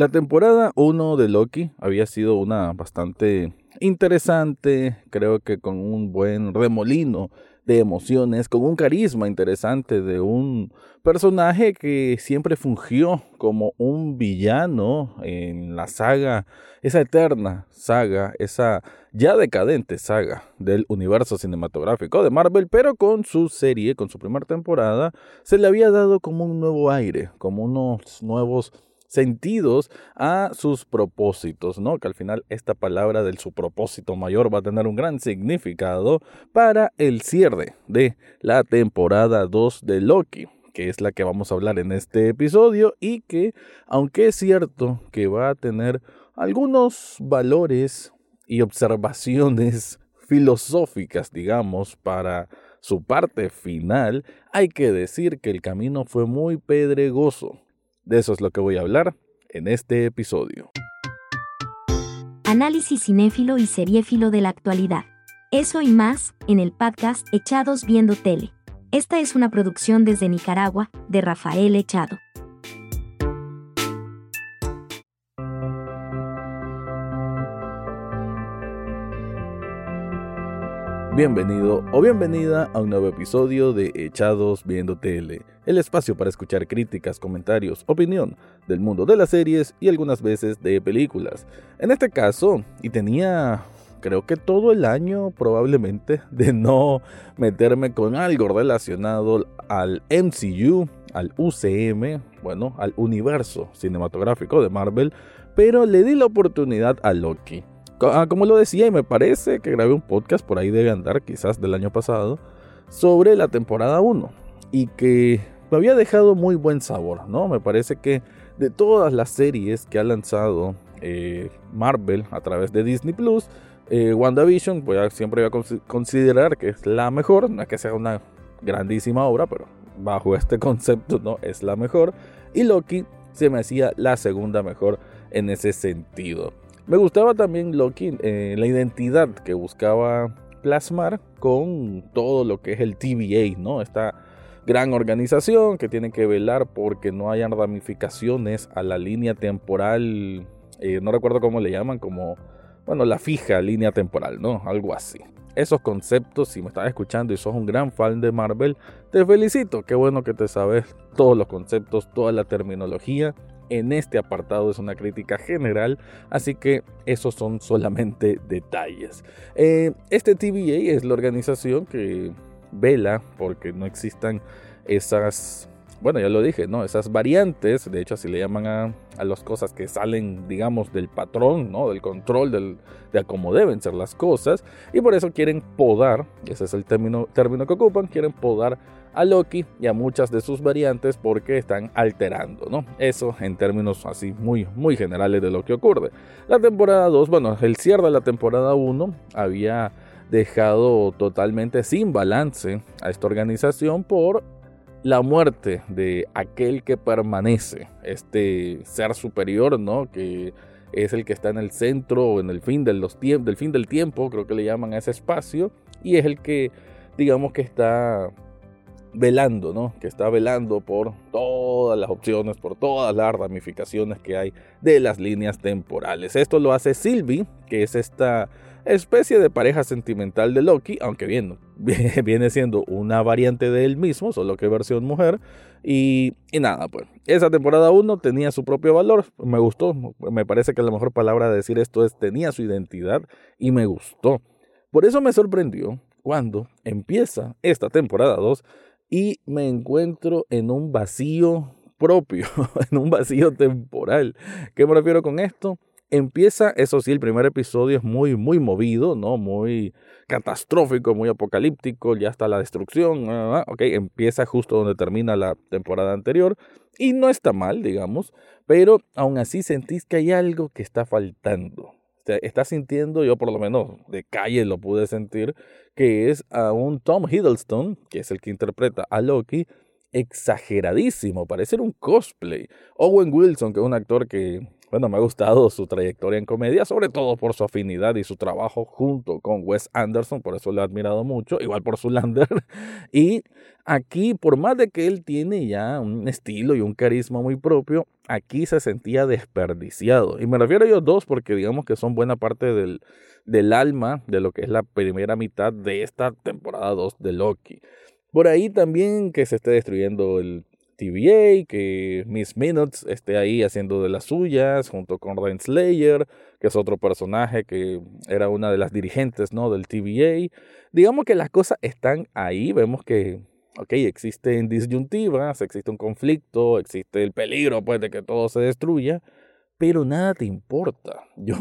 La temporada 1 de Loki había sido una bastante interesante, creo que con un buen remolino de emociones, con un carisma interesante de un personaje que siempre fungió como un villano en la saga, esa eterna saga, esa ya decadente saga del universo cinematográfico de Marvel, pero con su serie, con su primera temporada, se le había dado como un nuevo aire, como unos nuevos sentidos a sus propósitos, ¿no? Que al final esta palabra del su propósito mayor va a tener un gran significado para el cierre de la temporada 2 de Loki que es la que vamos a hablar en este episodio y que, aunque es cierto que va a tener algunos valores y observaciones filosóficas, digamos, para su parte final, hay que decir que el camino fue muy pedregoso. De eso es lo que voy a hablar en este episodio. Análisis cinéfilo y seriéfilo de la actualidad. Eso y más, en el podcast Echados Viendo Tele. Esta es una producción desde Nicaragua, de Rafael Echado. Bienvenido o bienvenida a un nuevo episodio de Echados Viendo Tele, el espacio para escuchar críticas, comentarios, opinión del mundo de las series y algunas veces de películas. En este caso, y tenía creo que todo el año probablemente de no meterme con algo relacionado al MCU, al UCM, bueno, al universo cinematográfico de Marvel, pero le di la oportunidad a Loki. Ah, como lo decía, y me parece que grabé un podcast por ahí debe andar, quizás del año pasado, sobre la temporada 1 y que me había dejado muy buen sabor, ¿no? Me parece que de todas las series que ha lanzado eh, Marvel a través de Disney Plus, eh, WandaVision, pues siempre voy a considerar que es la mejor, no es que sea una grandísima obra, pero bajo este concepto no es la mejor. Y Loki se me hacía la segunda mejor en ese sentido. Me gustaba también Loki, eh, la identidad que buscaba plasmar con todo lo que es el TVA, ¿no? Esta gran organización que tiene que velar porque no hayan ramificaciones a la línea temporal, eh, no recuerdo cómo le llaman, como, bueno, la fija línea temporal, ¿no? Algo así. Esos conceptos, si me estás escuchando y sos un gran fan de Marvel, te felicito. Qué bueno que te sabes todos los conceptos, toda la terminología en este apartado es una crítica general, así que esos son solamente detalles. Eh, este TVA es la organización que vela porque no existan esas bueno, ya lo dije, ¿no? Esas variantes, de hecho así le llaman a, las cosas que salen, digamos, del patrón, ¿no? Del control del, de cómo deben ser las cosas. Y por eso quieren podar, ese es el término, término que ocupan, quieren podar a Loki y a muchas de sus variantes porque están alterando, ¿no? Eso en términos así muy, muy generales de lo que ocurre. La temporada 2, bueno, el cierre de la temporada 1 había dejado totalmente sin balance a esta organización por la muerte de aquel que permanece, este ser superior, ¿no? Que es el que está en el centro o en el fin, los del fin del tiempo, creo que le llaman a ese espacio, y es el que, digamos que está velando, ¿no? Que está velando por todas las opciones, por todas las ramificaciones que hay de las líneas temporales. Esto lo hace Sylvie, que es esta especie de pareja sentimental de Loki, aunque bien, viene siendo una variante de él mismo, solo que versión mujer. Y, y nada, pues, esa temporada 1 tenía su propio valor, me gustó, me parece que la mejor palabra de decir esto es tenía su identidad y me gustó. Por eso me sorprendió cuando empieza esta temporada 2 y me encuentro en un vacío propio, en un vacío temporal. ¿Qué me refiero con esto? Empieza, eso sí, el primer episodio es muy, muy movido, ¿no? Muy catastrófico, muy apocalíptico, ya está la destrucción, ok, empieza justo donde termina la temporada anterior y no está mal, digamos, pero aún así sentís que hay algo que está faltando. Está sintiendo, yo por lo menos de calle lo pude sentir, que es a un Tom Hiddleston, que es el que interpreta a Loki, exageradísimo, parece un cosplay. Owen Wilson, que es un actor que bueno, me ha gustado su trayectoria en comedia, sobre todo por su afinidad y su trabajo junto con Wes Anderson, por eso lo he admirado mucho, igual por su Lander. Y aquí, por más de que él tiene ya un estilo y un carisma muy propio, aquí se sentía desperdiciado. Y me refiero a ellos dos porque digamos que son buena parte del, del alma de lo que es la primera mitad de esta temporada 2 de Loki. Por ahí también que se esté destruyendo el TVA, que Miss Minutes esté ahí haciendo de las suyas, junto con Renslayer, que es otro personaje que era una de las dirigentes ¿no? del TVA. Digamos que las cosas están ahí, vemos que, ok, existen disyuntivas, existe un conflicto, existe el peligro pues, de que todo se destruya, pero nada te importa. Yo,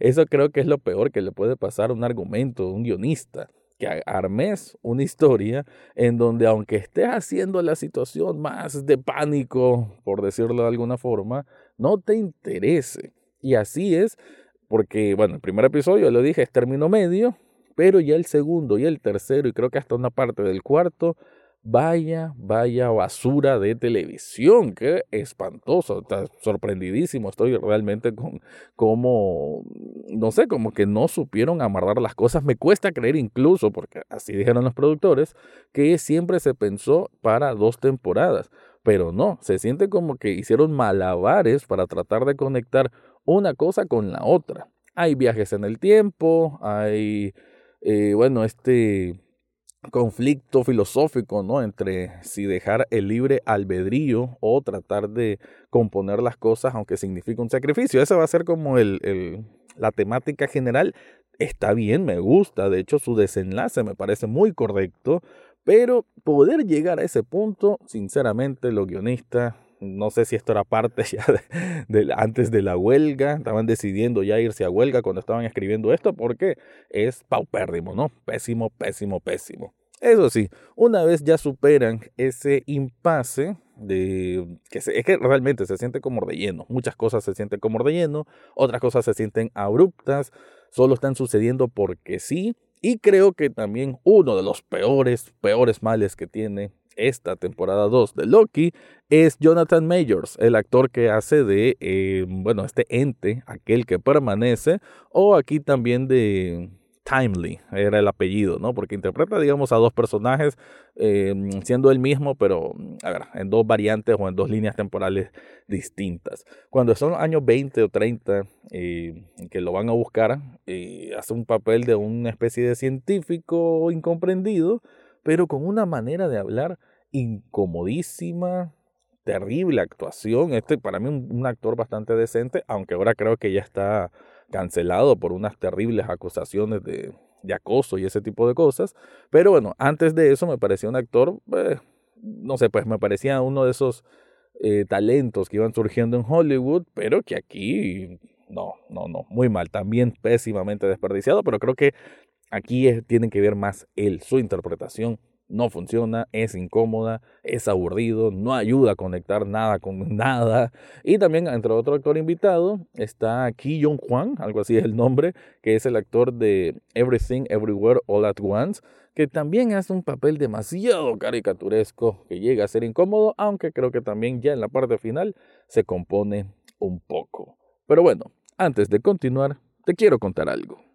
eso creo que es lo peor que le puede pasar a un argumento, a un guionista que armes una historia en donde aunque estés haciendo la situación más de pánico, por decirlo de alguna forma, no te interese. Y así es, porque, bueno, el primer episodio, lo dije, es término medio, pero ya el segundo y el tercero, y creo que hasta una parte del cuarto, Vaya, vaya basura de televisión, qué espantoso, está sorprendidísimo estoy realmente con cómo, no sé, como que no supieron amarrar las cosas. Me cuesta creer incluso, porque así dijeron los productores, que siempre se pensó para dos temporadas, pero no, se siente como que hicieron malabares para tratar de conectar una cosa con la otra. Hay viajes en el tiempo, hay, eh, bueno, este conflicto filosófico, ¿no? Entre si dejar el libre albedrío o tratar de componer las cosas, aunque signifique un sacrificio. Esa va a ser como el, la temática general. Está bien, me gusta. De hecho, su desenlace me parece muy correcto. Pero poder llegar a ese punto, sinceramente, los guionistas no sé si esto era parte ya de, antes de la huelga, estaban decidiendo ya irse a huelga cuando estaban escribiendo esto porque es paupérrimo, ¿no? Pésimo, pésimo, pésimo. Eso sí, una vez ya superan ese impasse de que es que realmente se siente como relleno, muchas cosas se sienten como relleno, otras cosas se sienten abruptas, solo están sucediendo porque sí, y creo que también uno de los peores, peores males que tiene esta temporada 2 de Loki es Jonathan Majors, el actor que hace de, eh, bueno, este ente, aquel que permanece, o aquí también de Timely, era el apellido, ¿no? Porque interpreta, digamos, a dos personajes eh, siendo el mismo, pero, a en dos variantes o en dos líneas temporales distintas. Cuando son años 20 o 30 eh, que lo van a buscar, hace un papel de una especie de científico incomprendido, pero con una manera de hablar incomodísima, terrible actuación. Este para mí un, actor bastante decente, aunque ahora creo que ya está cancelado por unas terribles acusaciones de, acoso y ese tipo de cosas. Pero bueno, antes de eso me parecía un actor, eh, no sé, pues me parecía uno de esos eh, talentos que iban surgiendo en Hollywood, pero que aquí no, no, no, muy mal, también pésimamente desperdiciado, pero creo que aquí tiene que ver más él, su interpretación no funciona, es incómoda, es aburrido, no ayuda a conectar nada con nada. Y también, entre otro actor invitado, está Ki Jong Hwan, algo así es el nombre, que es el actor de Everything Everywhere All at Once, que también hace un papel demasiado caricaturesco, que llega a ser incómodo, aunque creo que también ya en la parte final se compone un poco. Pero bueno, antes de continuar, te quiero contar algo.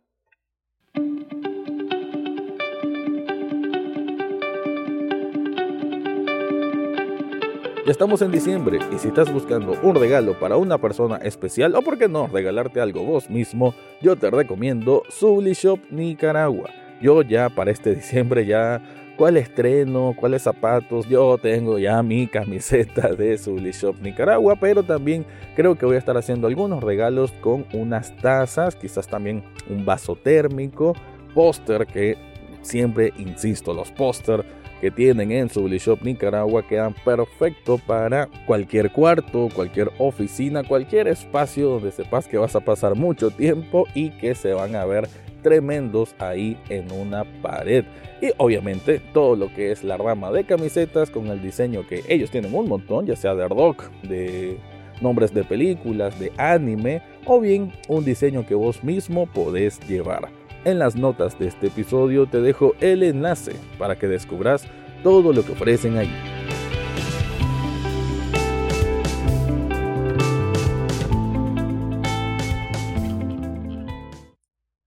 Ya estamos en diciembre y si estás buscando un regalo para una persona especial o por qué no regalarte algo vos mismo, yo te recomiendo Subli Shop Nicaragua. Yo ya para este diciembre ya cuál estreno, cuáles zapatos, yo tengo ya mi camiseta de Subli Shop Nicaragua, pero también creo que voy a estar haciendo algunos regalos con unas tazas, quizás también un vaso térmico, póster que siempre insisto, los póster que tienen en su Shop Nicaragua quedan perfectos para cualquier cuarto, cualquier oficina, cualquier espacio donde sepas que vas a pasar mucho tiempo y que se van a ver tremendos ahí en una pared. Y obviamente todo lo que es la rama de camisetas con el diseño que ellos tienen un montón, ya sea de rock, de nombres de películas, de anime o bien un diseño que vos mismo podés llevar. En las notas de este episodio te dejo el enlace para que descubras todo lo que ofrecen ahí.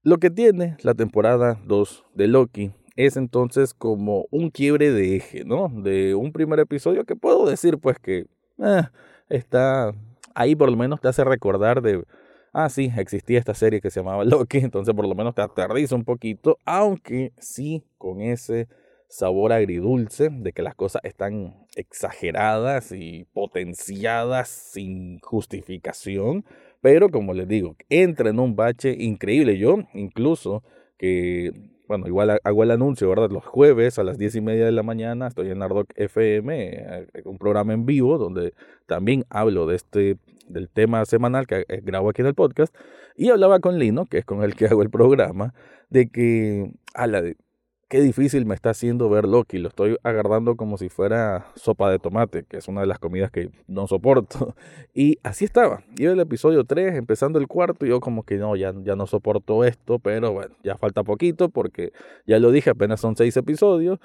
Lo que tiene la temporada 2 de Loki es entonces como un quiebre de eje, ¿no? De un primer episodio que puedo decir pues que eh, está ahí por lo menos te hace recordar de ah, sí, existía esta serie que se llamaba Loki, entonces por lo menos te aterriza un poquito, aunque sí con ese sabor agridulce de que las cosas están exageradas y potenciadas sin justificación, pero como les digo, entra en un bache increíble. Yo incluso que, bueno, igual hago el anuncio, ¿verdad? Los jueves a las diez y media de la mañana estoy en Nardoc FM, eh, un programa en vivo donde también hablo de este del tema semanal que eh, grabo aquí en el podcast y hablaba con Lino, que es con el que hago el programa, de que a la qué difícil me está haciendo ver Loki. Lo estoy agarrando como si fuera sopa de tomate, que es una de las comidas que no soporto. Y así estaba. Iba el episodio 3, empezando el cuarto, y yo como que no, ya, ya no soporto esto, pero bueno, ya falta poquito porque ya lo dije, apenas son seis episodios.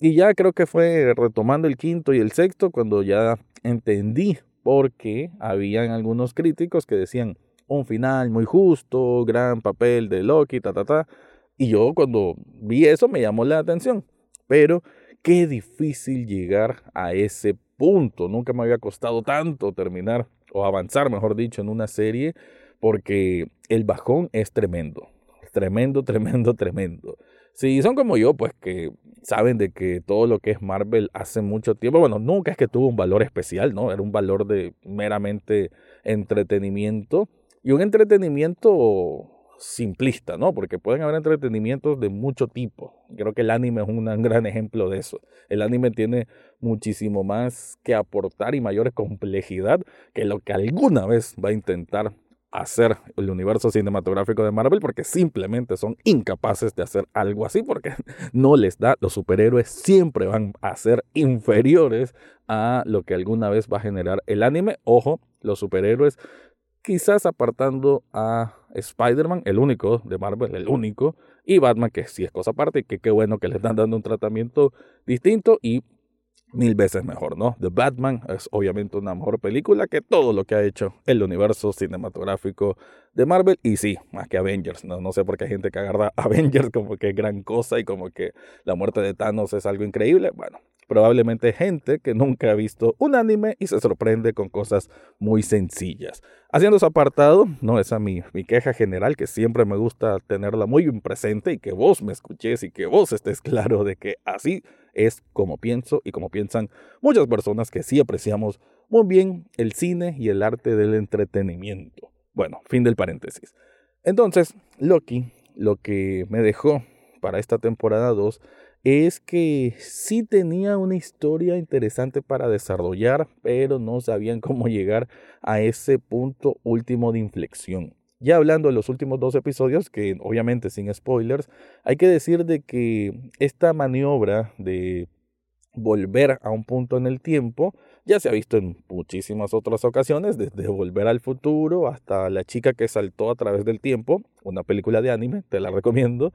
Y ya creo que fue retomando el quinto y el sexto cuando ya entendí por qué habían algunos críticos que decían un final muy justo, gran papel de Loki, ta, ta, ta. Y yo cuando vi eso me llamó la atención. Pero qué difícil llegar a ese punto. Nunca me había costado tanto terminar o avanzar, mejor dicho, en una serie porque el bajón es tremendo. Tremendo, tremendo, tremendo. Si son como yo, pues que saben de que todo lo que es Marvel hace mucho tiempo, bueno, nunca es que tuvo un valor especial, ¿no? Era un valor de meramente entretenimiento y un entretenimiento simplista, ¿no? Porque pueden haber entretenimientos de mucho tipo. Creo que el anime es un gran ejemplo de eso. El anime tiene muchísimo más que aportar y mayor complejidad que lo que alguna vez va a intentar hacer el universo cinematográfico de Marvel porque simplemente son incapaces de hacer algo así porque no les da, los superhéroes siempre van a ser inferiores a lo que alguna vez va a generar el anime. Ojo, los superhéroes quizás apartando a Spider-Man, el único de Marvel, el único, y Batman, que sí es cosa aparte, que qué bueno que le están dando un tratamiento distinto y mil veces mejor, ¿no? The Batman es obviamente una mejor película que todo lo que ha hecho el universo cinematográfico de Marvel y sí, más que Avengers, no, no sé por qué hay gente que agarra Avengers como que gran cosa y como que la muerte de Thanos es algo increíble, bueno, probablemente gente que nunca ha visto un anime y se sorprende con cosas muy sencillas. Haciendo su apartado, no, esa mi, mi queja general, que siempre me gusta tenerla muy presente y que vos me escuches y que vos estés claro de que así es como pienso y como piensan muchas personas que sí apreciamos muy bien el cine y el arte del entretenimiento. Bueno, fin del paréntesis. Entonces, Loki, lo que me dejó para esta temporada 2 es que sí tenía una historia interesante para desarrollar, pero no sabían cómo llegar a ese punto último de inflexión. Ya hablando de los últimos dos episodios, que obviamente sin spoilers, hay que decir de que esta maniobra de volver a un punto en el tiempo ya se ha visto en muchísimas otras ocasiones, desde Volver al Futuro hasta La chica que saltó a través del tiempo, una película de anime, te la recomiendo,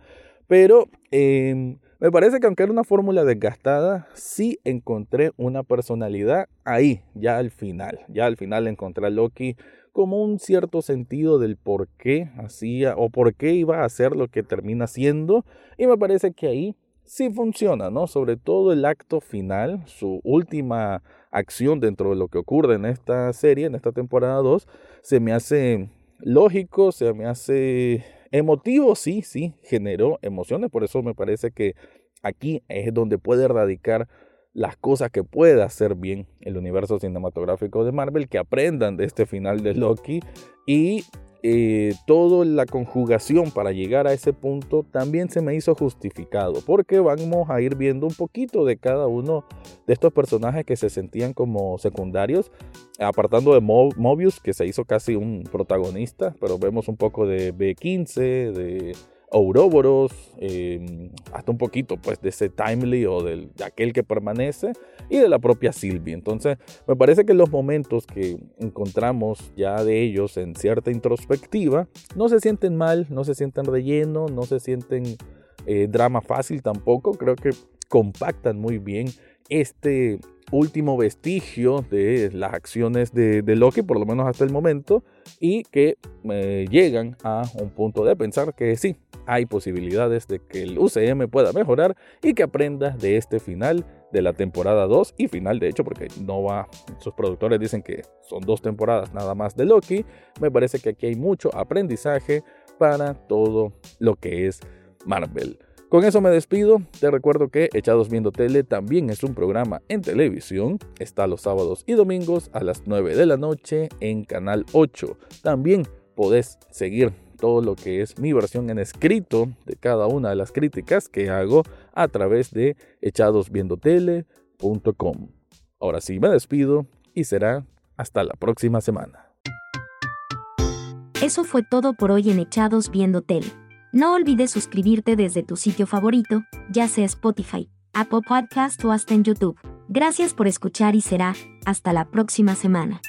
pero em, me parece que aunque era una fórmula desgastada, sí encontré una personalidad ahí, ya al final. Ya al final encontré a Loki como un cierto sentido del por qué hacía o por qué iba a hacer lo que termina haciendo. Y me parece que ahí sí funciona, ¿no? Sobre todo el acto final, su última acción dentro de lo que ocurre en esta serie, en esta temporada 2, se me hace lógico, se me hace Emotivo, sí, sí, generó emociones, por eso me parece que aquí es donde puede radicar las cosas que puede hacer bien el universo cinematográfico de Marvel, que aprendan de este final de Loki y eh, toda la conjugación para llegar a ese punto también se me hizo justificado, porque vamos a ir viendo un poquito de cada uno de estos personajes que se sentían como secundarios, apartando de Mobius, que se hizo casi un protagonista, pero vemos un poco de B15, de Ouroboros, em, hasta un poquito pues de ese Timely o del, de aquel que permanece y de la propia Sylvie. Entonces me parece que los momentos que encontramos ya de ellos en cierta introspectiva no se sienten mal, no se sienten relleno, no se sienten eh, drama fácil tampoco. Creo que compactan muy bien este último vestigio de las acciones de, Loki, por lo menos hasta el momento, y que eh, llegan a un punto de pensar que sí, hay posibilidades de que el UCM pueda mejorar y que aprenda de este final de la temporada 2 y final de hecho porque no va, sus productores dicen que son dos temporadas nada más de Loki, me parece que aquí hay mucho aprendizaje para todo lo que es Marvel. Con eso me despido. Te recuerdo que Echados Viendo Tele también es un programa en televisión. Está los sábados y domingos a las 9 de la noche en Canal 8. También podés seguir todo lo que es mi versión en escrito de cada una de las críticas que hago a través de echadosviendotele.com. Ahora sí me despido y será hasta la próxima semana. Eso fue todo por hoy en Echados Viendo Tele. No olvides suscribirte desde tu sitio favorito, ya sea Spotify, Apple Podcast o hasta en YouTube. Gracias por escuchar y será hasta la próxima semana.